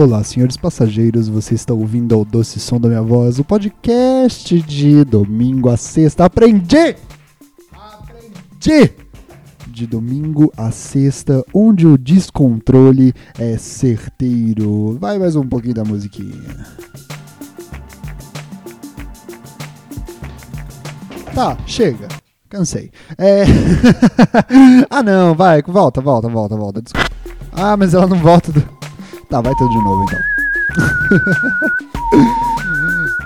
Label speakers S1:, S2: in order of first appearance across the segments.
S1: Olá, senhores passageiros, você está ouvindo ao doce som da minha voz, o podcast de domingo a sexta. Aprendi! Aprendi! De domingo a sexta, onde o descontrole é certeiro. Vai mais um pouquinho da musiquinha. Tá, chega. Cansei. É... ah, não, vai, volta, volta, volta, volta. Desculpa. Ah, mas ela não volta do. Tá, vai tudo de novo então.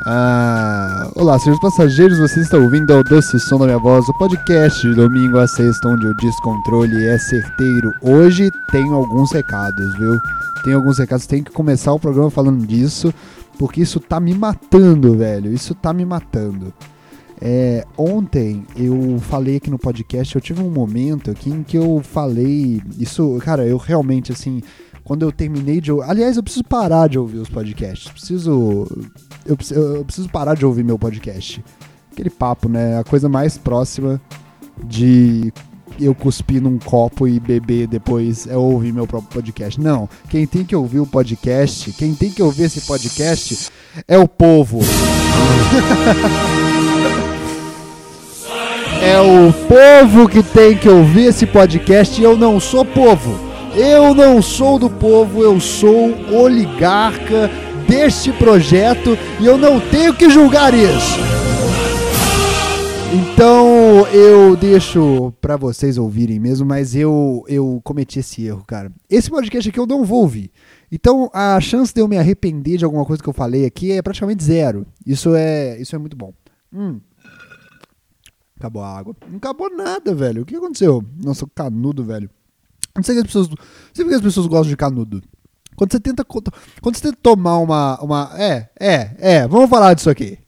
S1: ah, olá, senhores passageiros, vocês estão ouvindo ao doce som da minha voz, o podcast de domingo a sexta, onde o descontrole é certeiro. Hoje tem alguns recados, viu? Tem alguns recados, tem que começar o programa falando disso, porque isso tá me matando, velho. Isso tá me matando. É, ontem eu falei aqui no podcast, eu tive um momento aqui em que eu falei. Isso, cara, eu realmente, assim, quando eu terminei de. Aliás, eu preciso parar de ouvir os podcasts. Preciso. Eu, eu preciso parar de ouvir meu podcast. Aquele papo, né? A coisa mais próxima de eu cuspir num copo e beber depois é ouvir meu próprio podcast. Não. Quem tem que ouvir o podcast, quem tem que ouvir esse podcast é o povo. É o povo que tem que ouvir esse podcast e eu não sou povo. Eu não sou do povo, eu sou oligarca deste projeto e eu não tenho que julgar isso. Então eu deixo para vocês ouvirem mesmo, mas eu eu cometi esse erro, cara. Esse podcast aqui eu não vou ouvir. Então a chance de eu me arrepender de alguma coisa que eu falei aqui é praticamente zero. Isso é isso é muito bom. Hum. Acabou a água. Não acabou nada, velho. O que aconteceu? Nossa, canudo, velho. Não sei que as pessoas. Não porque as pessoas gostam de canudo. Quando você tenta. Quando você tenta tomar uma. uma é, é, é. Vamos falar disso aqui.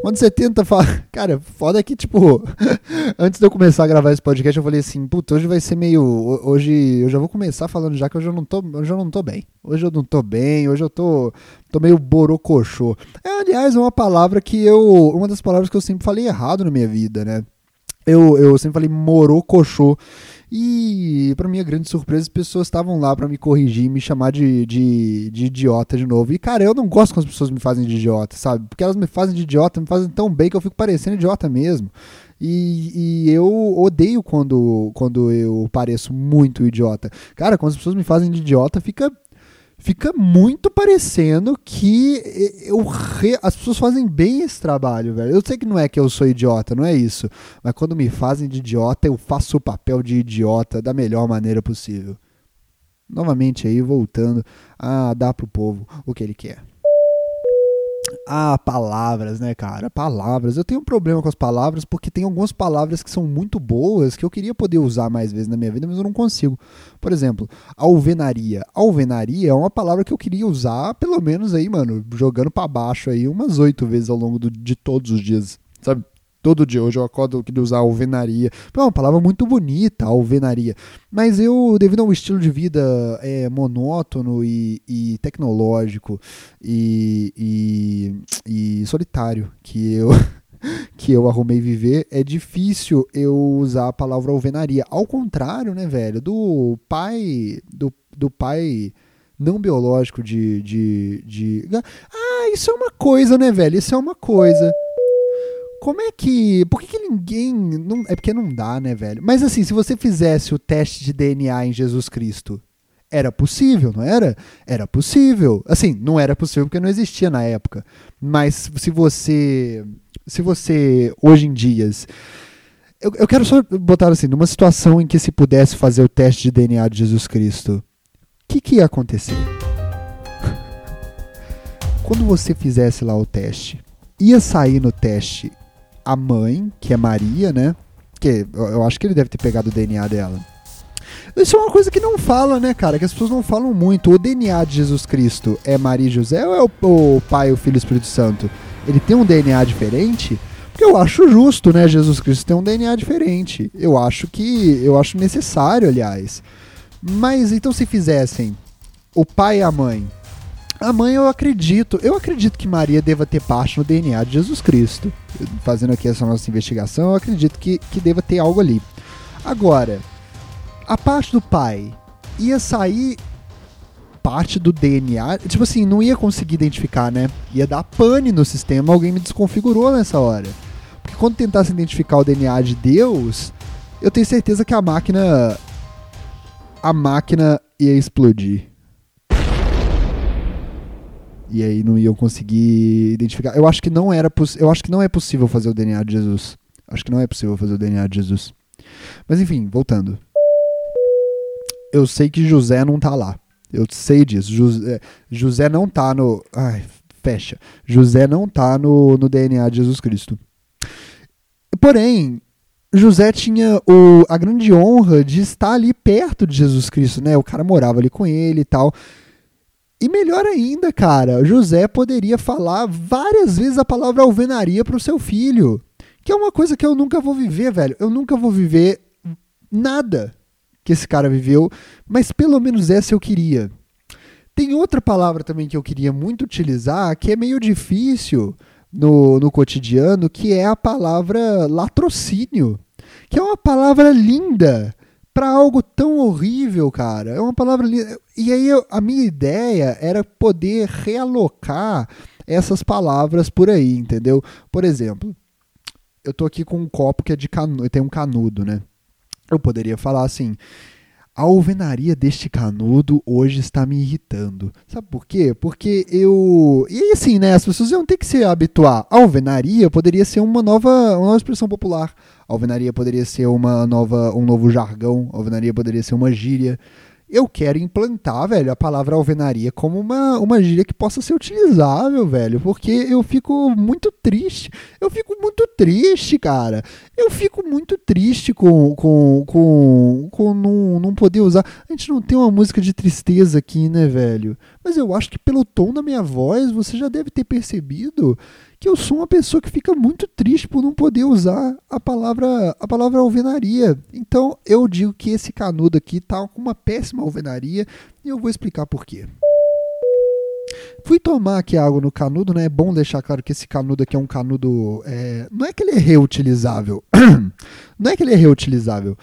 S1: Quando você tenta falar. Cara, foda é que, tipo, antes de eu começar a gravar esse podcast, eu falei assim, puta, hoje vai ser meio. Hoje eu já vou começar falando já que hoje eu não tô, hoje eu não tô bem. Hoje eu não tô bem, hoje eu tô, tô meio borocochô. É, aliás, uma palavra que eu. Uma das palavras que eu sempre falei errado na minha vida, né? Eu, eu sempre falei morocochô. E, para minha grande surpresa, as pessoas estavam lá para me corrigir e me chamar de, de, de, idiota de novo. E, cara, eu não gosto quando as pessoas me fazem de idiota, sabe? Porque elas me fazem de idiota, me fazem tão bem que eu fico parecendo idiota mesmo. E, e eu odeio quando, quando eu pareço muito idiota. Cara, quando as pessoas me fazem de idiota, fica fica muito parecendo que eu re... as pessoas fazem bem esse trabalho, velho. Eu sei que não é que eu sou idiota, não é isso. Mas quando me fazem de idiota, eu faço o papel de idiota da melhor maneira possível. Novamente aí, voltando a dar pro povo o que ele quer. Ah, palavras, né, cara? Palavras. Eu tenho um problema com as palavras porque tem algumas palavras que são muito boas que eu queria poder usar mais vezes na minha vida, mas eu não consigo. Por exemplo, alvenaria. Alvenaria é uma palavra que eu queria usar, pelo menos aí, mano, jogando para baixo aí umas oito vezes ao longo do, de todos os dias, sabe? Todo dia. Hoje eu acordo, eu queria usar alvenaria. É uma palavra muito bonita, alvenaria. Mas eu, devido a um estilo de vida é, monótono e, e tecnológico e, e, e solitário que eu. que eu arrumei viver, é difícil eu usar a palavra alvenaria. Ao contrário, né, velho, do pai, do, do pai não biológico de, de, de. Ah, isso é uma coisa, né, velho? Isso é uma coisa. Como é que. Por que, que ninguém. Não, é porque não dá, né, velho? Mas assim, se você fizesse o teste de DNA em Jesus Cristo, era possível, não era? Era possível. Assim, não era possível porque não existia na época. Mas se você. Se você, hoje em dias. Eu, eu quero só botar assim, numa situação em que se pudesse fazer o teste de DNA de Jesus Cristo, o que, que ia acontecer? Quando você fizesse lá o teste, ia sair no teste a mãe, que é Maria, né? Que eu acho que ele deve ter pegado o DNA dela. Isso é uma coisa que não fala, né, cara? Que as pessoas não falam muito. O DNA de Jesus Cristo é Maria e José ou é o, o Pai, o Filho e o Espírito Santo? Ele tem um DNA diferente? Porque eu acho justo, né? Jesus Cristo tem um DNA diferente. Eu acho que. Eu acho necessário, aliás. Mas então se fizessem o pai e a mãe a mãe, eu acredito, eu acredito que Maria deva ter parte no DNA de Jesus Cristo. Fazendo aqui essa nossa investigação, eu acredito que, que deva ter algo ali. Agora, a parte do pai ia sair parte do DNA. Tipo assim, não ia conseguir identificar, né? Ia dar pane no sistema, alguém me desconfigurou nessa hora. Porque quando tentasse identificar o DNA de Deus, eu tenho certeza que a máquina. A máquina ia explodir. E aí não iam conseguir identificar. Eu acho que não era eu acho que não é possível fazer o DNA de Jesus. Acho que não é possível fazer o DNA de Jesus. Mas enfim, voltando. Eu sei que José não tá lá. Eu sei disso. José, José não tá no. Ai, fecha. José não tá no, no DNA de Jesus Cristo. Porém, José tinha o, a grande honra de estar ali perto de Jesus Cristo, né? O cara morava ali com ele e tal. E melhor ainda, cara, José poderia falar várias vezes a palavra alvenaria para o seu filho. Que é uma coisa que eu nunca vou viver, velho. Eu nunca vou viver nada que esse cara viveu, mas pelo menos essa eu queria. Tem outra palavra também que eu queria muito utilizar, que é meio difícil no, no cotidiano, que é a palavra latrocínio. Que é uma palavra linda para algo tão horrível, cara. É uma palavra linda. E aí eu, a minha ideia era poder realocar essas palavras por aí, entendeu? Por exemplo, eu tô aqui com um copo que é de canudo, tem um canudo, né? Eu poderia falar assim: a alvenaria deste canudo hoje está me irritando. Sabe por quê? Porque eu. E assim, né? As pessoas iam ter que se habituar. A alvenaria poderia ser uma nova, uma nova expressão popular. A alvenaria poderia ser uma nova, um novo jargão. A alvenaria poderia ser uma gíria eu quero implantar, velho, a palavra alvenaria como uma, uma gíria que possa ser utilizável, velho, porque eu fico muito triste. Eu fico muito triste, cara. Eu fico muito triste com, com, com, com não, não poder usar. A gente não tem uma música de tristeza aqui, né, velho? Mas eu acho que pelo tom da minha voz você já deve ter percebido que eu sou uma pessoa que fica muito triste por não poder usar a palavra a palavra alvenaria. Então eu digo que esse canudo aqui tá com uma péssima alvenaria e eu vou explicar por quê. Fui tomar aqui água no canudo, né? É bom deixar claro que esse canudo aqui é um canudo. É... Não é que ele é reutilizável. não é que ele é reutilizável.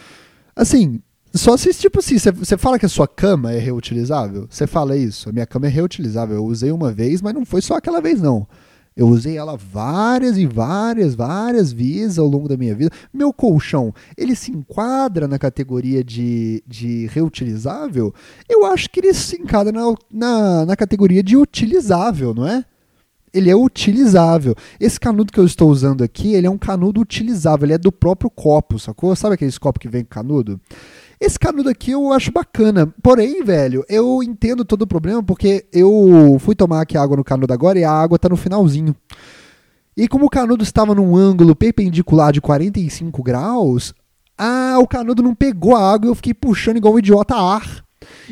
S1: Assim, só se, tipo assim, você fala que a sua cama é reutilizável? Você fala isso, a minha cama é reutilizável. Eu usei uma vez, mas não foi só aquela vez, não. Eu usei ela várias e várias, várias vezes ao longo da minha vida. Meu colchão, ele se enquadra na categoria de, de reutilizável? Eu acho que ele se enquadra na, na, na categoria de utilizável, não é? ele é utilizável. Esse canudo que eu estou usando aqui, ele é um canudo utilizável, ele é do próprio copo, sacou? Sabe aqueles copos que vem com canudo? Esse canudo aqui eu acho bacana. Porém, velho, eu entendo todo o problema porque eu fui tomar aqui água no canudo agora e a água tá no finalzinho. E como o canudo estava num ângulo perpendicular de 45 graus, ah, o canudo não pegou a água e eu fiquei puxando igual um idiota ar.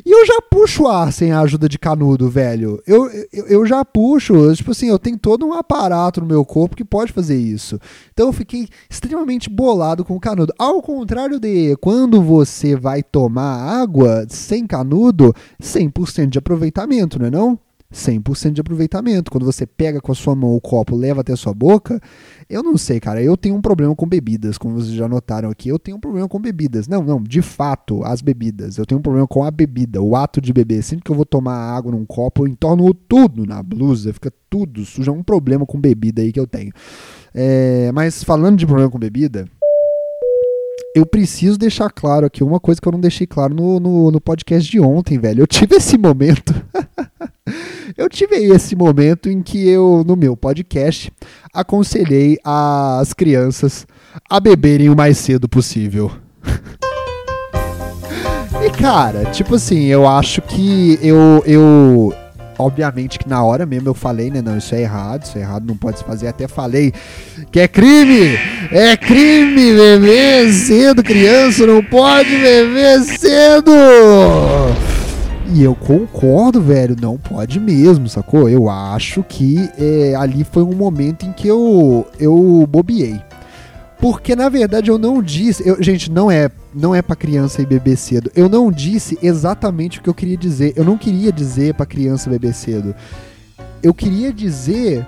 S1: E eu já puxo ar sem a ajuda de canudo, velho. Eu, eu, eu, já puxo, tipo assim, eu tenho todo um aparato no meu corpo que pode fazer isso. Então eu fiquei extremamente bolado com o canudo. Ao contrário de quando você vai tomar água sem canudo, 100% de aproveitamento, não é não? 100% de aproveitamento. Quando você pega com a sua mão o copo, leva até a sua boca, eu não sei, cara. Eu tenho um problema com bebidas, como vocês já notaram aqui. Eu tenho um problema com bebidas. Não, não, de fato, as bebidas. Eu tenho um problema com a bebida, o ato de beber. Sempre que eu vou tomar água num copo, eu entorno tudo na blusa, fica tudo sujo. É um problema com bebida aí que eu tenho. É, mas falando de problema com bebida, eu preciso deixar claro aqui uma coisa que eu não deixei claro no, no, no podcast de ontem, velho. Eu tive esse momento. eu tive esse momento em que eu, no meu podcast, aconselhei as crianças a beberem o mais cedo possível. e cara, tipo assim, eu acho que eu, eu Obviamente que na hora mesmo eu falei, né? Não, isso é errado, isso é errado, não pode se fazer. Até falei que é crime! É crime beber cedo, criança não pode beber cedo! E eu concordo, velho, não pode mesmo, sacou? Eu acho que é, ali foi um momento em que eu, eu bobiei. Porque na verdade eu não disse, eu, gente, não é, não é para criança e beber cedo. Eu não disse exatamente o que eu queria dizer. Eu não queria dizer para criança beber cedo. Eu queria dizer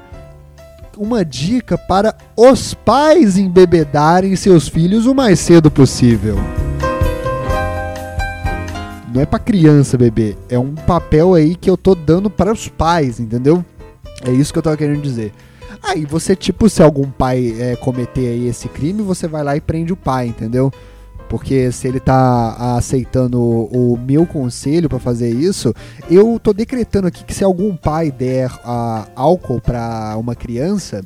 S1: uma dica para os pais embebedarem seus filhos o mais cedo possível. Não é pra criança beber. É um papel aí que eu tô dando para os pais, entendeu? É isso que eu tava querendo dizer. Aí você, tipo, se algum pai é, cometer aí esse crime, você vai lá e prende o pai, entendeu? Porque se ele tá aceitando o, meu conselho para fazer isso, eu tô decretando aqui que se algum pai der uh, álcool para uma criança,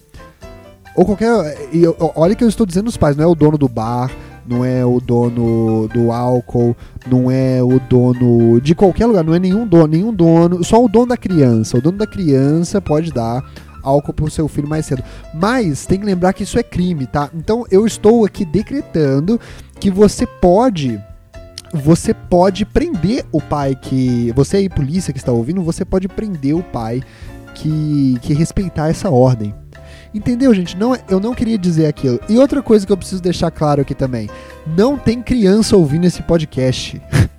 S1: ou qualquer. E, olha que eu estou dizendo os pais, não é o dono do bar, não é o dono do álcool, não é o dono de qualquer lugar, não é nenhum dono, nenhum dono, só o dono da criança. O dono da criança pode dar álcool pro seu filho mais cedo. Mas tem que lembrar que isso é crime, tá? Então eu estou aqui decretando que você pode você pode prender o pai que. Você aí, polícia que está ouvindo, você pode prender o pai que, que respeitar essa ordem. Entendeu, gente? Não, é, eu não queria dizer aquilo. E outra coisa que eu preciso deixar claro aqui também: não tem criança ouvindo esse podcast.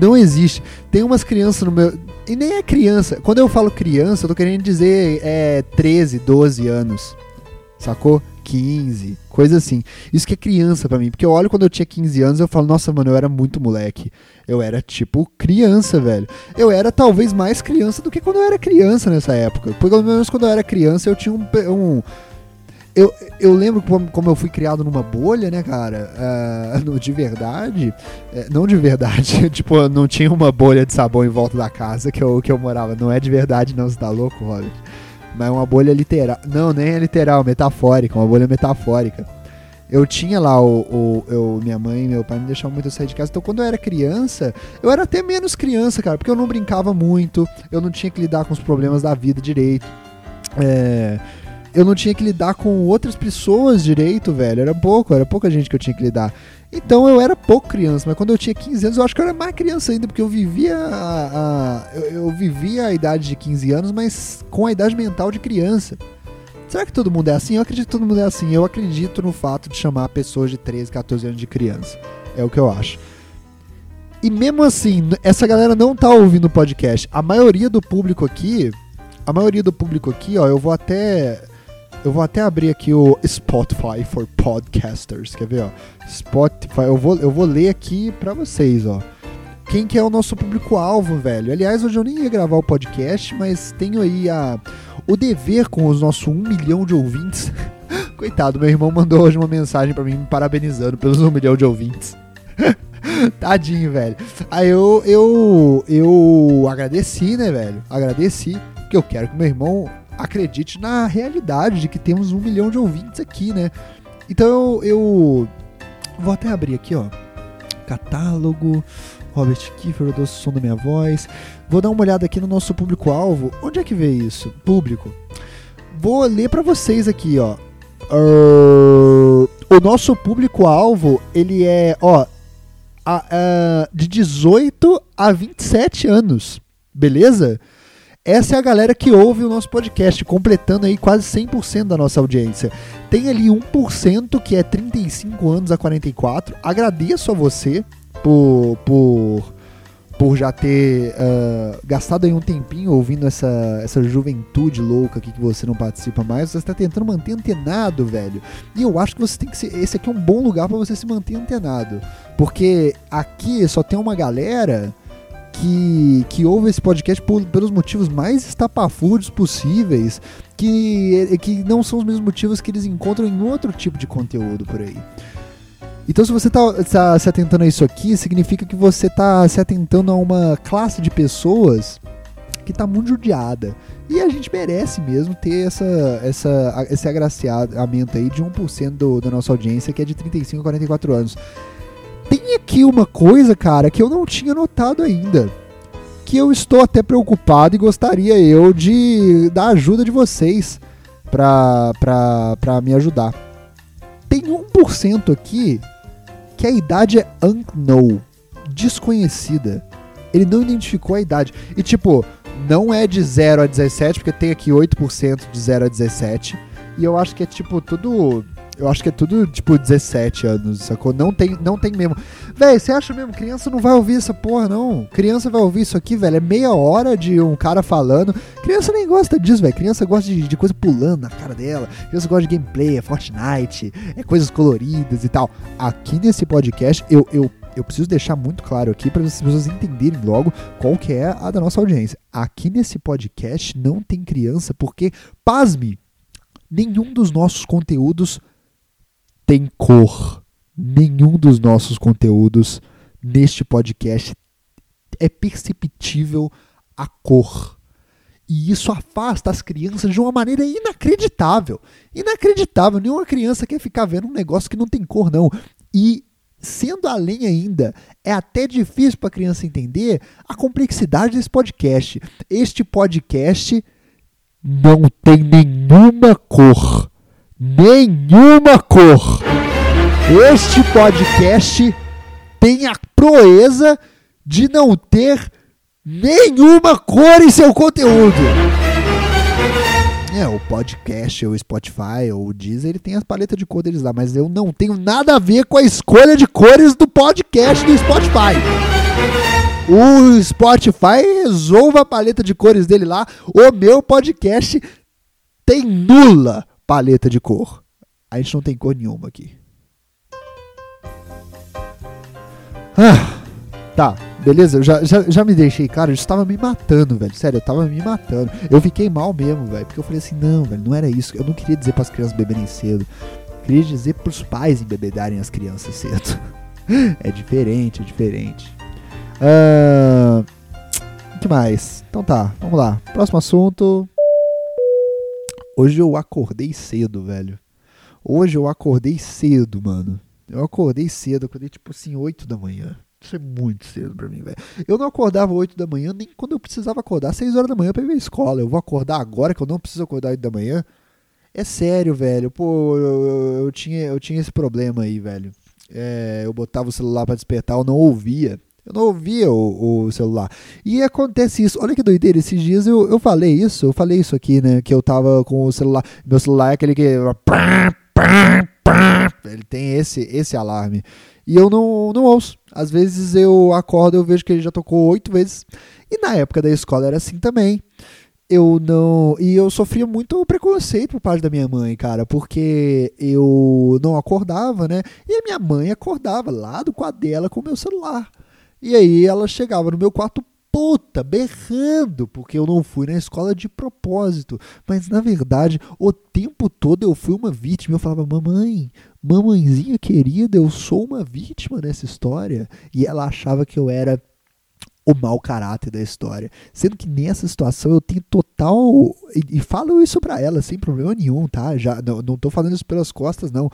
S1: não existe. Tem umas crianças no meu. E nem é criança. Quando eu falo criança, eu tô querendo dizer é, 13, 12 anos. Sacou? 15, coisa assim. Isso que é criança para mim, porque eu olho quando eu tinha 15 anos eu falo, nossa, mano, eu era muito moleque. Eu era tipo criança, velho. Eu era talvez mais criança do que quando eu era criança nessa época. Pelo menos quando eu era criança eu tinha um. um eu, eu lembro como, eu fui criado numa bolha, né, cara? Uh, de verdade. Não de verdade. tipo, não tinha uma bolha de sabão em volta da casa que eu, que eu morava. Não é de verdade, não, você tá louco, Robert? Mas é uma bolha literal. Não, nem é literal, metafórica, uma bolha metafórica. Eu tinha lá o, o eu, minha mãe e meu pai me deixavam muito sair de casa. Então, quando eu era criança, eu era até menos criança, cara, porque eu não brincava muito, eu não tinha que lidar com os problemas da vida direito. É, eu não tinha que lidar com outras pessoas direito, velho. Era pouco, era pouca gente que eu tinha que lidar. Então eu era pouco criança, mas quando eu tinha 15 anos, eu acho que eu era mais criança ainda, porque eu vivia a, a eu, eu, vivia a idade de 15 anos, mas com a idade mental de criança. Será que todo mundo é assim? Eu acredito que todo mundo é assim. Eu acredito no fato de chamar pessoas de 13, 14 anos de criança. É o que eu acho. E mesmo assim, essa galera não tá ouvindo o podcast. A maioria do público aqui, a maioria do público aqui, ó, eu vou até eu vou até abrir aqui o Spotify for Podcasters. Quer ver, ó? Spotify. Eu vou, eu vou ler aqui pra vocês, ó. Quem que é o nosso público-alvo, velho? Aliás, hoje eu nem ia gravar o podcast, mas tenho aí a, o dever com os nossos um milhão de ouvintes. Coitado, meu irmão mandou hoje uma mensagem para mim me parabenizando pelos um milhão de ouvintes. Tadinho, velho. Aí eu, eu, eu agradeci, né, velho? Agradeci, porque eu quero que meu irmão acredite na realidade de que temos um milhão de ouvintes aqui, né? Então eu, vou até abrir aqui, ó. Catálogo, Robert Kiefer, o doce som da minha voz. Vou dar uma olhada aqui no nosso público-alvo. Onde é que vê isso? Público. Vou ler para vocês aqui, ó. Uh, o nosso público-alvo, ele é, ó, a, a, de 18 a 27 anos. Beleza? Essa é a galera que ouve o nosso podcast, completando aí quase 100% da nossa audiência. Tem ali 1% que é 35 anos a 44. Agradeço a você por, por, por já ter uh, gastado aí um tempinho ouvindo essa, essa juventude louca aqui que você não participa mais. Você está tentando manter antenado, velho. E eu acho que você tem que ser. Esse aqui é um bom lugar para você se manter antenado. Porque aqui só tem uma galera que, que ouve esse podcast por, pelos motivos mais estapafúrdios possíveis, que, que não são os mesmos motivos que eles encontram em outro tipo de conteúdo por aí. Então, se você está tá se atentando a isso aqui, significa que você está se atentando a uma classe de pessoas que está muito judiada. E a gente merece mesmo ter essa, essa, esse agraciamento aí de 1% do, da nossa audiência, que é de 35 a 44 anos tem aqui uma coisa, cara, que eu não tinha notado ainda. Que eu estou até preocupado e gostaria eu de da ajuda de vocês pra, pra, pra me ajudar. Tem 1% aqui que a idade é unknown, desconhecida. Ele não identificou a idade. E tipo, não é de 0 a 17, porque tem aqui 8% de 0 a 17. E eu acho que é tipo tudo eu acho que é tudo, tipo, 17 anos, sacou? Não tem, não tem mesmo. Véi, você acha mesmo? Criança não vai ouvir essa porra, não. Criança vai ouvir isso aqui, velho. É meia hora de um cara falando. Criança nem gosta disso, velho. Criança gosta de, de coisa pulando na cara dela. Criança gosta de gameplay, é Fortnite, é coisas coloridas e tal. Aqui nesse podcast, eu, eu eu preciso deixar muito claro aqui para as pessoas entenderem logo qual que é a da nossa audiência. Aqui nesse podcast não tem criança porque, pasme, nenhum dos nossos conteúdos tem cor. Nenhum dos nossos conteúdos neste podcast é perceptível a cor. E isso afasta as crianças de uma maneira inacreditável. Inacreditável. Nenhuma criança quer ficar vendo um negócio que não tem cor, não. E sendo além ainda, é até difícil para a criança entender a complexidade desse podcast. Este podcast não tem nenhuma cor. Nenhuma cor. Este podcast tem a proeza de não ter nenhuma cor em seu conteúdo. É, o podcast, o Spotify, ou o Deezer, ele tem as paletas de cor deles lá, mas eu não tenho nada a ver com a escolha de cores do podcast do Spotify. O Spotify resolva a paleta de cores dele lá. O meu podcast tem nula paleta de cor. A gente não tem cor nenhuma aqui. Ah, tá, beleza? Eu já, já, já me deixei, cara, eu estava me matando, velho. Sério, eu tava me matando. Eu fiquei mal mesmo, velho. Porque eu falei assim, não, velho, não era isso. Eu não queria dizer para as crianças beberem cedo. Eu queria dizer para os pais embebedarem as crianças cedo. é diferente, é diferente. O uh, que mais? Então tá, vamos lá. Próximo assunto. Hoje eu acordei cedo, velho. Hoje eu acordei cedo, mano. Eu acordei cedo, acordei tipo assim, 8 da manhã. Isso é muito cedo pra mim, velho. Eu não acordava 8 da manhã nem quando eu precisava acordar 6 horas da manhã pra ir pra escola. Eu vou acordar agora que eu não preciso acordar 8 da manhã. É sério, velho. Pô, eu, eu, eu tinha, eu tinha esse problema aí, velho. É, eu botava o celular para despertar, eu não ouvia. Eu não ouvia o, o, celular. E acontece isso. Olha que doideira. Esses dias eu, eu falei isso. Eu falei isso aqui, né? Que eu tava com o celular. Meu celular é aquele que. Ele tem esse, esse alarme. E eu não, não ouço. Às vezes eu acordo eu vejo que ele já tocou oito vezes. E na época da escola era assim também. Eu não. E eu sofria muito preconceito por parte da minha mãe, cara, porque eu não acordava, né? E a minha mãe acordava lá do quadro dela com o meu celular. E aí ela chegava no meu quarto puta, berrando, porque eu não fui na escola de propósito. Mas na verdade, o tempo todo eu fui uma vítima. Eu falava, mamãe, mamãezinha querida, eu sou uma vítima nessa história. E ela achava que eu era o mau caráter da história. Sendo que nessa situação eu tenho total. E, e falo isso pra ela sem problema nenhum, tá? Já, não, não tô falando isso pelas costas, não.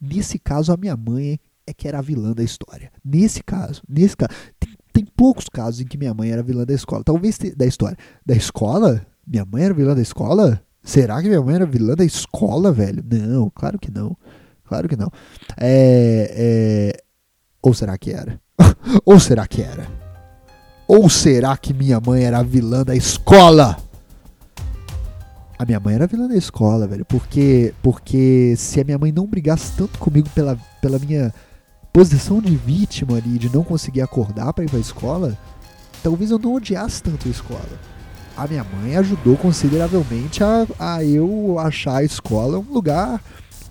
S1: Nesse caso, a minha mãe é que era a vilã da história. Nesse caso, nesse caso. Tem tem poucos casos em que minha mãe era vilã da escola. Talvez da história. Da escola? Minha mãe era vilã da escola? Será que minha mãe era vilã da escola, velho? Não, claro que não. Claro que não. É, é... Ou será que era? Ou será que era? Ou será que minha mãe era vilã da escola? A minha mãe era vilã da escola, velho. Porque, porque se a minha mãe não brigasse tanto comigo pela, pela minha posição de vítima ali, de não conseguir acordar para ir para a escola, talvez eu não odiasse tanto a escola. A minha mãe ajudou consideravelmente a, a eu achar a escola um lugar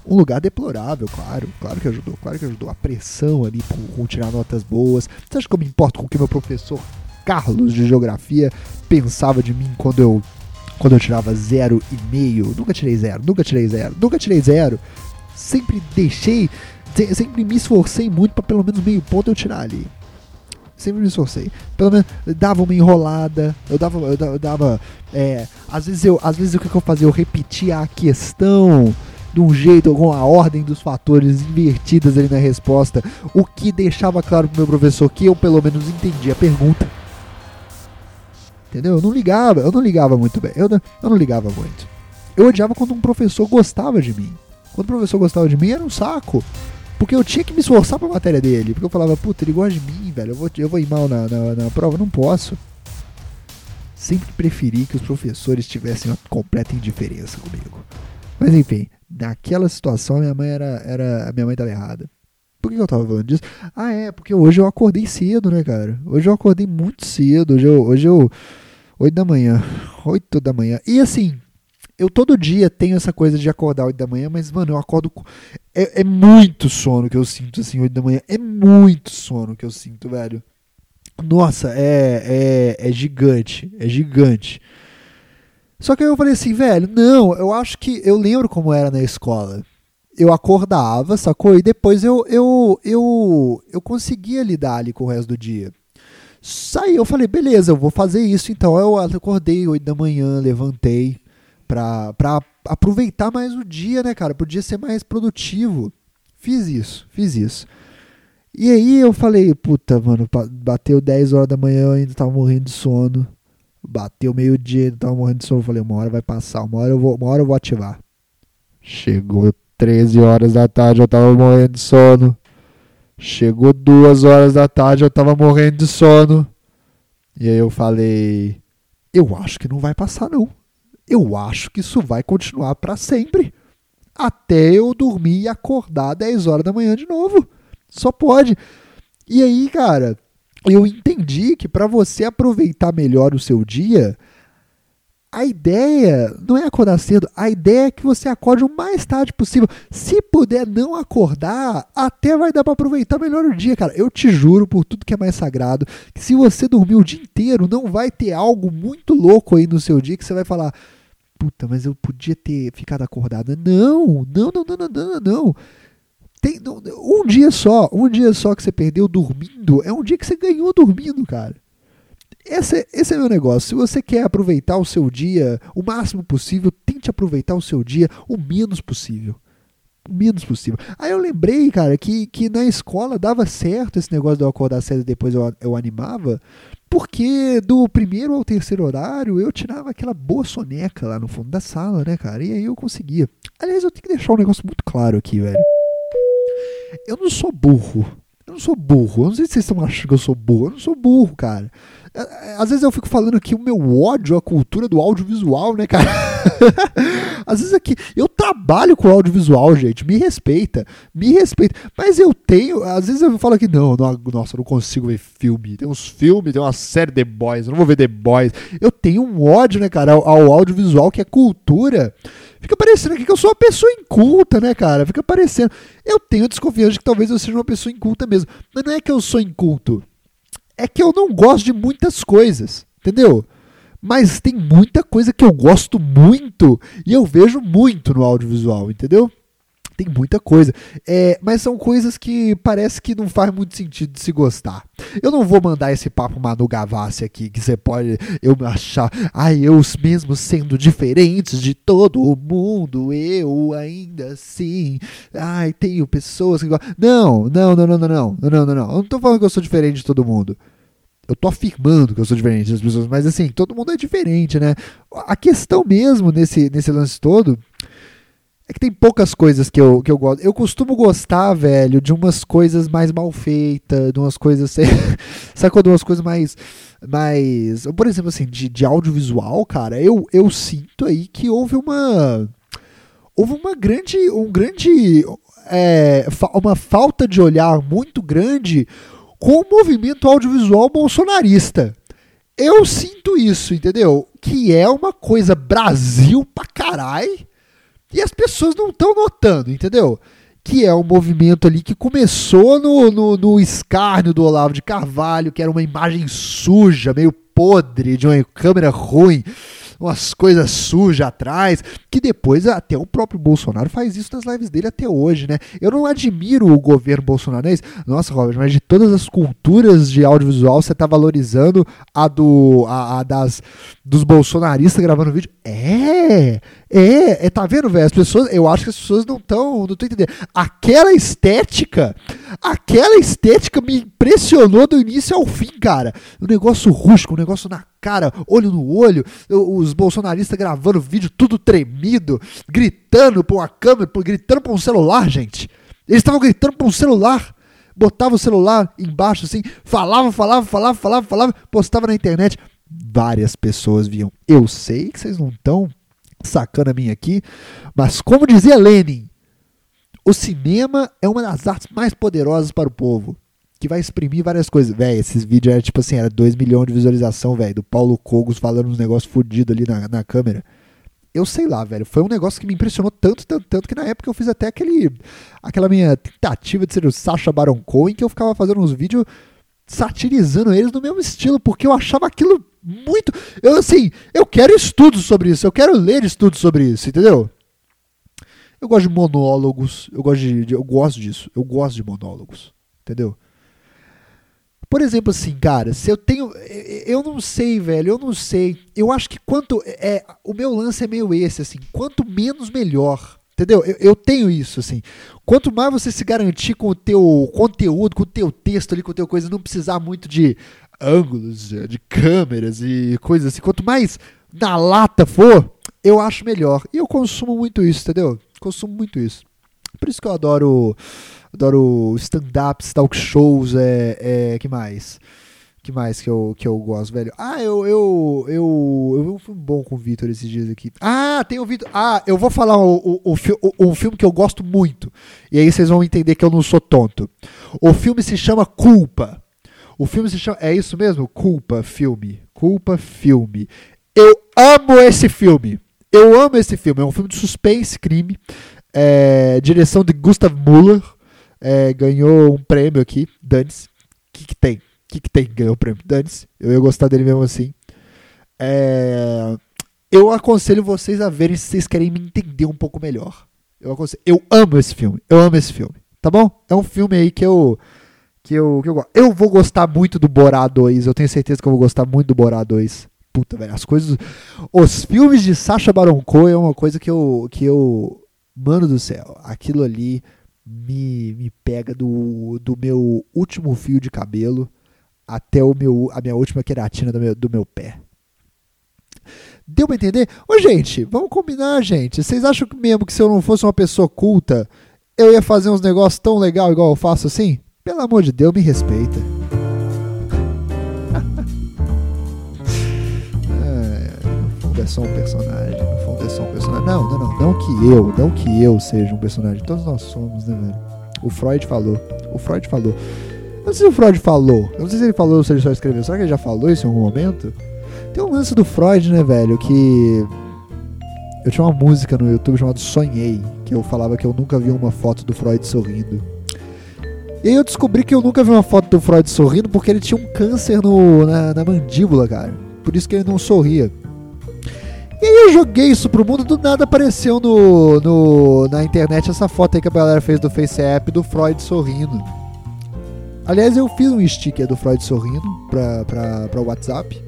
S1: um lugar deplorável, claro, claro que ajudou, claro que ajudou. A pressão ali por tirar notas boas. Você acha que eu me importo com o que meu professor Carlos de Geografia pensava de mim quando eu quando eu tirava zero e meio? Nunca tirei zero, nunca tirei zero, nunca tirei zero. Sempre deixei sempre me esforcei muito para pelo menos meio ponto eu tirar ali. Sempre me esforcei. Pelo menos dava uma enrolada, eu dava, eu dava, eu dava é, às vezes eu, às vezes o que eu fazia eu repetia a questão de um jeito, com a ordem dos fatores invertidas ali na resposta, o que deixava claro pro meu professor que eu pelo menos entendi a pergunta. Entendeu? Eu não ligava, eu não ligava muito bem. Eu não, eu não ligava muito. Eu odiava quando um professor gostava de mim. Quando o professor gostava de mim era um saco. Porque eu tinha que me esforçar pra matéria dele. Porque eu falava, puta, ele gosta de mim, velho. Eu vou, eu vou ir mal na, na, na prova. Não posso. Sempre preferi que os professores tivessem uma completa indiferença comigo. Mas enfim, naquela situação minha mãe era. era a minha mãe estava errada. Por que eu tava falando disso? Ah, é, porque hoje eu acordei cedo, né, cara? Hoje eu acordei muito cedo. Hoje eu. Hoje eu 8 da manhã. 8 da manhã. E assim, eu todo dia tenho essa coisa de acordar 8 da manhã, mas, mano, eu acordo. É, é muito sono que eu sinto, assim, 8 da manhã. É muito sono que eu sinto, velho. Nossa, é, é, é gigante. É gigante. Só que aí eu falei assim, velho, não, eu acho que. Eu lembro como era na escola. Eu acordava, sacou? E depois eu, eu, eu, eu conseguia lidar ali com o resto do dia. Saí, eu falei, beleza, eu vou fazer isso. Então eu acordei 8 da manhã, levantei pra aproveitar mais o dia, né, cara? Podia ser mais produtivo. Fiz isso, fiz isso. E aí eu falei, puta, mano, bateu 10 horas da manhã, eu ainda tava morrendo de sono. Bateu meio-dia, ainda tava morrendo de sono. Eu falei, uma hora vai passar, uma hora eu vou, uma hora eu vou ativar. Chegou 13 horas da tarde, eu tava morrendo de sono. Chegou duas horas da tarde, eu tava morrendo de sono. E aí eu falei: Eu acho que não vai passar, não. Eu acho que isso vai continuar para sempre. Até eu dormir e acordar 10 horas da manhã de novo. Só pode. E aí, cara, eu entendi que para você aproveitar melhor o seu dia, a ideia não é acordar cedo, a ideia é que você acorde o mais tarde possível. Se puder não acordar, até vai dar para aproveitar melhor o dia, cara. Eu te juro por tudo que é mais sagrado, que se você dormir o dia inteiro, não vai ter algo muito louco aí no seu dia que você vai falar: "Puta, mas eu podia ter ficado acordado". Não, não, não, não, não, não, não. Tem, um dia só, um dia só que você perdeu dormindo, é um dia que você ganhou dormindo, cara. Esse, esse é meu negócio. Se você quer aproveitar o seu dia o máximo possível, tente aproveitar o seu dia o menos possível. O menos possível. Aí eu lembrei, cara, que, que na escola dava certo esse negócio de eu acordar cedo e depois eu, eu animava, porque do primeiro ao terceiro horário eu tirava aquela boa soneca lá no fundo da sala, né, cara? E aí eu conseguia. Aliás, eu tenho que deixar um negócio muito claro aqui, velho. Eu não sou burro. Eu não sou burro. Eu não sei se vocês estão achando que eu sou burro. Eu não sou burro, cara. É, é, às vezes eu fico falando aqui o meu ódio à cultura do audiovisual, né, cara? Às vezes aqui, eu trabalho com audiovisual, gente, me respeita, me respeita. Mas eu tenho, às vezes eu falo aqui, não, não nossa, eu não consigo ver filme. Tem uns filmes, tem uma série The Boys, eu não vou ver The Boys. Eu tenho um ódio, né, cara, ao, ao audiovisual, que é cultura. Fica parecendo aqui que eu sou uma pessoa inculta, né, cara? Fica parecendo. Eu tenho desconfiança de que talvez eu seja uma pessoa inculta mesmo. Mas não é que eu sou inculto. É que eu não gosto de muitas coisas, entendeu? Mas tem muita coisa que eu gosto muito e eu vejo muito no audiovisual, entendeu? Tem muita coisa. É, mas são coisas que parece que não faz muito sentido de se gostar. Eu não vou mandar esse papo Manu Gavassi aqui, que você pode eu achar, ai, eu mesmo sendo diferentes de todo o mundo, eu ainda assim, ai, tenho pessoas que Não, não, não, não, não, não, não, não, não. Eu não tô falando que eu sou diferente de todo mundo eu tô afirmando que eu sou diferente das pessoas, mas assim, todo mundo é diferente, né? A questão mesmo nesse, nesse lance todo é que tem poucas coisas que eu, que eu gosto. Eu costumo gostar, velho, de umas coisas mais mal feitas, de umas coisas. Sacou? De umas coisas mais. mais por exemplo, assim, de, de audiovisual, cara, eu, eu sinto aí que houve uma. Houve uma grande. Um grande. É, uma falta de olhar muito grande com o movimento audiovisual bolsonarista. Eu sinto isso, entendeu? Que é uma coisa Brasil pra caralho e as pessoas não estão notando, entendeu? Que é um movimento ali que começou no, no, no escárnio do Olavo de Carvalho, que era uma imagem suja, meio podre, de uma câmera ruim umas coisas sujas atrás, que depois até o próprio Bolsonaro faz isso nas lives dele até hoje, né? Eu não admiro o governo bolsonarês. Nossa, Robert, mas de todas as culturas de audiovisual, você tá valorizando a do a, a das dos bolsonaristas gravando vídeo? É! É, é, tá vendo, velho? As pessoas, eu acho que as pessoas não estão, não estão entendendo. Aquela estética, aquela estética me impressionou do início ao fim, cara. Um negócio rústico, um negócio na cara, olho no olho, os bolsonaristas gravando vídeo tudo tremido, gritando pra uma câmera, gritando pra um celular, gente. Eles estavam gritando pra um celular. Botava o celular embaixo assim, falava, falava, falava, falava, falava, postava na internet. Várias pessoas viam. Eu sei que vocês não estão sacando a minha aqui, mas como dizia Lenin, o cinema é uma das artes mais poderosas para o povo que vai exprimir várias coisas. Véi, esses vídeos era tipo assim, era 2 milhões de visualização, velho, do Paulo Cogos falando uns negócios fodidos ali na, na câmera. eu sei lá, velho. Foi um negócio que me impressionou tanto, tanto, tanto que na época eu fiz até aquele, aquela minha tentativa de ser o Sacha Baron Cohen, que eu ficava fazendo uns vídeos satirizando eles no mesmo estilo, porque eu achava aquilo muito. Eu, assim, eu quero estudos sobre isso, eu quero ler estudos sobre isso, entendeu? Eu gosto de monólogos, eu gosto, de, de, eu gosto disso, eu gosto de monólogos, entendeu? Por exemplo, assim, cara, se eu tenho. Eu não sei, velho, eu não sei. Eu acho que quanto. É, o meu lance é meio esse, assim, quanto menos melhor. Entendeu? Eu, eu, tenho isso, assim. Quanto mais você se garantir com o teu conteúdo, com o teu texto ali, com o teu coisa, não precisar muito de ângulos, de câmeras e coisas assim. Quanto mais na lata for, eu acho melhor. E eu consumo muito isso, entendeu? Consumo muito isso. Por isso que eu adoro, adoro stand-ups, talk shows, é, é, que mais? que mais que eu, que eu gosto, velho? Ah, eu, eu, eu, eu vi um filme bom com o Vitor esses dias aqui. Ah, tem o Vitor. Ah, eu vou falar o, o, o, o, filme que eu gosto muito. E aí vocês vão entender que eu não sou tonto. O filme se chama Culpa. O filme se chama. É isso mesmo? Culpa, filme. Culpa, filme. Eu amo esse filme. Eu amo esse filme. É um filme de suspense, crime. É, direção de Gustav Muller. É, ganhou um prêmio aqui. Dane-se. O que, que tem? O que, que tem que ganhou o prêmio? Dane-se. Eu ia gostar dele mesmo assim. É, eu aconselho vocês a verem se vocês querem me entender um pouco melhor. Eu, aconselho, eu amo esse filme. Eu amo esse filme. Tá bom? É um filme aí que eu. Que eu, que eu, eu vou gostar muito do Borá 2. Eu tenho certeza que eu vou gostar muito do Borá 2 puta, velho. As coisas. Os filmes de Sacha Baron Cohen é uma coisa que eu. que eu. Mano do céu, aquilo ali me, me pega do, do meu último fio de cabelo até o meu, a minha última queratina do meu, do meu pé. Deu pra entender? Ô, gente, vamos combinar, gente. Vocês acham que mesmo que se eu não fosse uma pessoa culta, eu ia fazer uns negócios tão legal igual eu faço assim? Pelo amor de Deus, me respeita. É só um personagem, no fundo é só um personagem. Não, não, não, não que eu, não que eu seja um personagem. Todos nós somos, né, velho? O Freud falou. O Freud falou. Eu não sei se o Freud falou. Eu não sei se ele falou ou se ele só escreveu. Será que ele já falou isso em algum momento? Tem um lance do Freud, né, velho, que. Eu tinha uma música no YouTube chamada Sonhei, que eu falava que eu nunca vi uma foto do Freud sorrindo. E aí eu descobri que eu nunca vi uma foto do Freud sorrindo porque ele tinha um câncer no, na, na mandíbula, cara. Por isso que ele não sorria. E aí eu joguei isso pro mundo, do nada apareceu no, no, na internet essa foto aí que a galera fez do FaceApp do Freud sorrindo. Aliás, eu fiz um sticker do Freud sorrindo pra, pra, pra WhatsApp.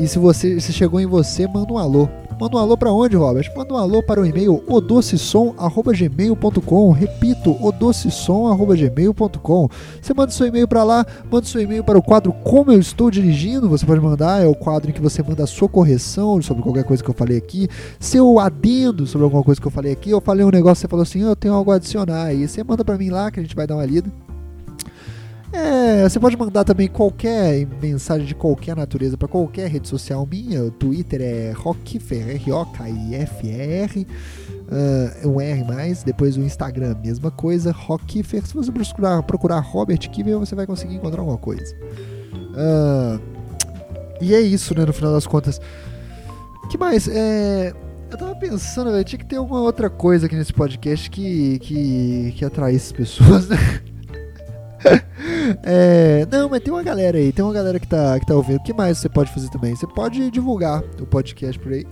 S1: E se você se chegou em você, manda um alô. Manda um alô para onde, Robert? Manda um alô para o e-mail odocesom@gmail.com. Repito, odocesom@gmail.com. Você manda seu e-mail para lá, manda seu e-mail para o quadro Como eu estou dirigindo. Você pode mandar, é o quadro em que você manda a sua correção sobre qualquer coisa que eu falei aqui, seu adendo sobre alguma coisa que eu falei aqui. Eu falei um negócio, você falou assim, eu tenho algo a adicionar aí. Você manda para mim lá que a gente vai dar uma lida. É, você pode mandar também qualquer mensagem de qualquer natureza para qualquer rede social minha. O Twitter é Rockifer, R-O-K-I-F-E-R, uh, um R mais. Depois o Instagram, mesma coisa, Rockifer. Se você procurar, procurar Robert Kiver, você vai conseguir encontrar alguma coisa. Uh, e é isso, né, no final das contas. que mais? É, eu tava pensando, velho, tinha que ter alguma outra coisa aqui nesse podcast que, que, que atraísse pessoas, né? é, não, mas tem uma galera aí, tem uma galera que tá, que tá ouvindo. O que mais você pode fazer também? Você pode divulgar o podcast por aí.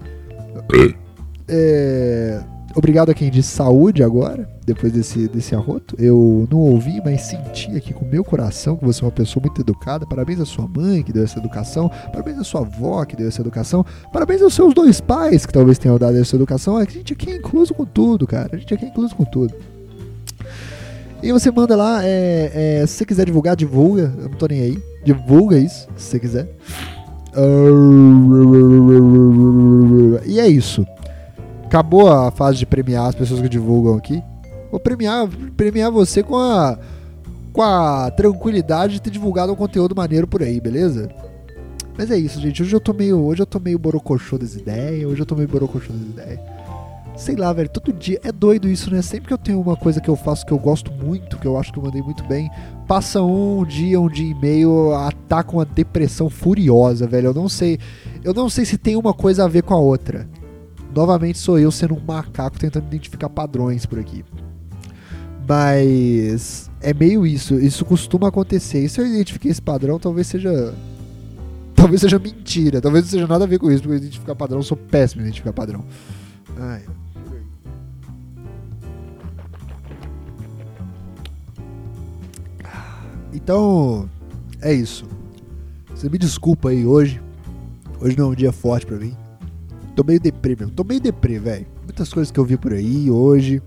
S1: É, obrigado a quem disse saúde agora, depois desse, desse arroto. Eu não ouvi, mas senti aqui com meu coração que você é uma pessoa muito educada. Parabéns à sua mãe que deu essa educação. Parabéns à sua avó que deu essa educação. Parabéns aos seus dois pais que talvez tenham dado essa educação. A gente aqui é incluso com tudo, cara. A gente aqui é incluso com tudo. E você manda lá, é, é, se você quiser divulgar, divulga. Eu não tô nem aí. Divulga isso, se você quiser. E é isso. Acabou a fase de premiar as pessoas que divulgam aqui. Vou premiar, premiar você com a, com a tranquilidade de ter divulgado um conteúdo maneiro por aí, beleza? Mas é isso, gente. Hoje eu tô meio, hoje eu tô meio borocochô das ideias. Hoje eu tô meio borocochô das ideias sei lá, velho, todo dia. É doido isso, né? Sempre que eu tenho uma coisa que eu faço que eu gosto muito, que eu acho que eu mandei muito bem, passa um dia, um dia e meio, ataca uma depressão furiosa, velho. Eu não sei. Eu não sei se tem uma coisa a ver com a outra. Novamente sou eu sendo um macaco tentando identificar padrões por aqui. Mas é meio isso. Isso costuma acontecer. E se eu identifiquei esse padrão, talvez seja. Talvez seja mentira. Talvez não seja nada a ver com isso, porque identificar padrão, eu sou péssimo em identificar padrão. Ai. Então, é isso. Você me desculpa aí hoje. Hoje não é um dia forte pra mim. Tô meio deprê, meu. Tô meio deprê, velho. Muitas coisas que eu vi por aí hoje.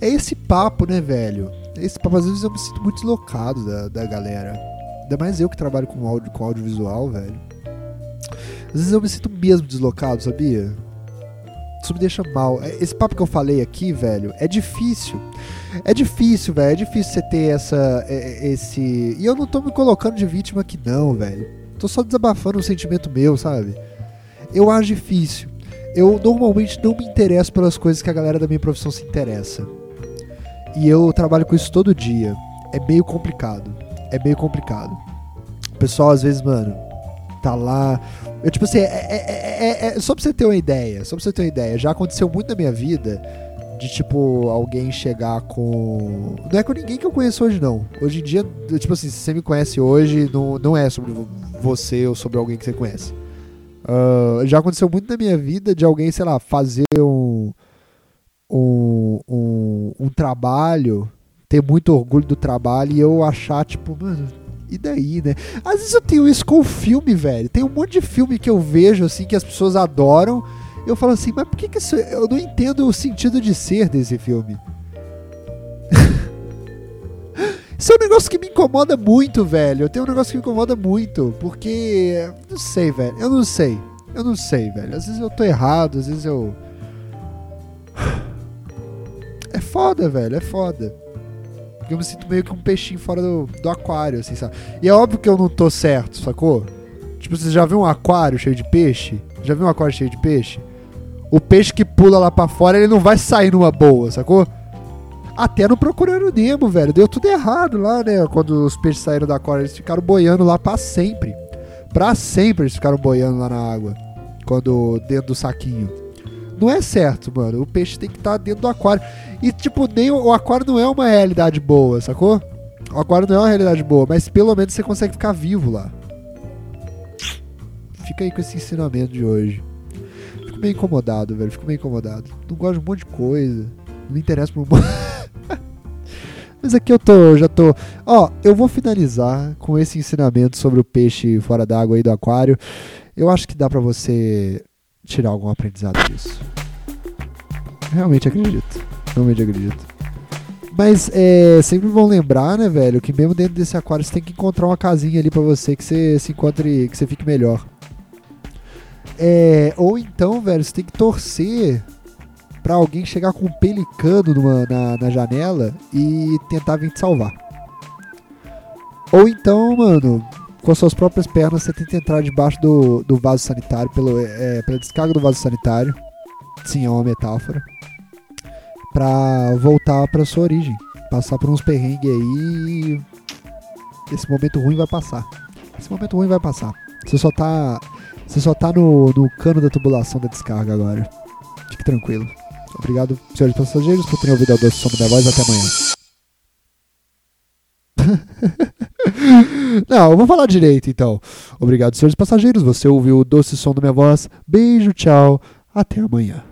S1: É esse papo, né, velho? É esse papo, às vezes eu me sinto muito deslocado da, da galera. Ainda mais eu que trabalho com, áudio, com audiovisual, velho. Às vezes eu me sinto mesmo deslocado, sabia? Isso me deixa mal. É, esse papo que eu falei aqui, velho, é difícil. É difícil, velho. É difícil você ter essa. É, esse. E eu não tô me colocando de vítima aqui, não, velho. Tô só desabafando um sentimento meu, sabe? Eu acho difícil. Eu normalmente não me interesso pelas coisas que a galera da minha profissão se interessa. E eu trabalho com isso todo dia. É meio complicado. É meio complicado. O pessoal, às vezes, mano, tá lá. Eu, tipo assim, é, é, é, só pra você ter uma ideia. Só pra você ter uma ideia. Já aconteceu muito na minha vida de, tipo, alguém chegar com. Não é com ninguém que eu conheço hoje, não. Hoje em dia, tipo assim, se você me conhece hoje, não, não é sobre você ou sobre alguém que você conhece. Uh, já aconteceu muito na minha vida de alguém, sei lá, fazer um, um, um, um trabalho, ter muito orgulho do trabalho e eu achar, tipo, mano, e daí, né? Às vezes eu tenho isso com o filme, velho. Tem um monte de filme que eu vejo, assim, que as pessoas adoram eu falo assim, mas por que, que isso. Eu não entendo o sentido de ser desse filme. Isso é um negócio que me incomoda muito, velho. Eu tenho um negócio que me incomoda muito. Porque. Não sei, velho. Eu não sei. Eu não sei, velho. Às vezes eu tô errado, às vezes eu. É foda, velho. É foda. Porque eu me sinto meio que um peixinho fora do, do aquário, assim, sabe? E é óbvio que eu não tô certo, sacou? Tipo, você já viu um aquário cheio de peixe? Já viu um aquário cheio de peixe? o peixe que pula lá para fora, ele não vai sair numa boa, sacou? Até no Procurando Nemo, velho. Deu tudo errado lá, né? Quando os peixes saíram da corda, eles ficaram boiando lá para sempre. Pra sempre eles ficaram boiando lá na água. Quando dentro do saquinho. Não é certo, mano. O peixe tem que estar tá dentro do aquário. E, tipo, nem o, o aquário não é uma realidade boa, sacou? O aquário não é uma realidade boa, mas pelo menos você consegue ficar vivo lá. Fica aí com esse ensinamento de hoje meio incomodado, velho. Fico meio incomodado. Não gosto de um monte de coisa. Não me interessa por um monte. Mas aqui eu tô, já tô. Ó, eu vou finalizar com esse ensinamento sobre o peixe fora d'água aí do aquário. Eu acho que dá para você tirar algum aprendizado disso. Realmente acredito. Realmente acredito. Mas é, sempre vão lembrar, né, velho, que mesmo dentro desse aquário você tem que encontrar uma casinha ali para você que você se encontre, que você fique melhor. É, ou então, velho, você tem que torcer para alguém chegar com um pelicano numa, na, na janela e tentar vir te salvar. Ou então, mano, com as suas próprias pernas você tenta entrar debaixo do, do vaso sanitário, pelo, é, pela descarga do vaso sanitário. Sim, é uma metáfora. Pra voltar pra sua origem. Passar por uns perrengues aí esse momento ruim vai passar. Esse momento ruim vai passar. Você só tá você só tá no, no cano da tubulação da descarga agora. Fique tranquilo. Obrigado, senhores passageiros, por terem ouvido a doce som da voz. Até amanhã. Não, eu vou falar direito então. Obrigado, senhores passageiros. Você ouviu o doce som da minha voz. Beijo, tchau. Até amanhã.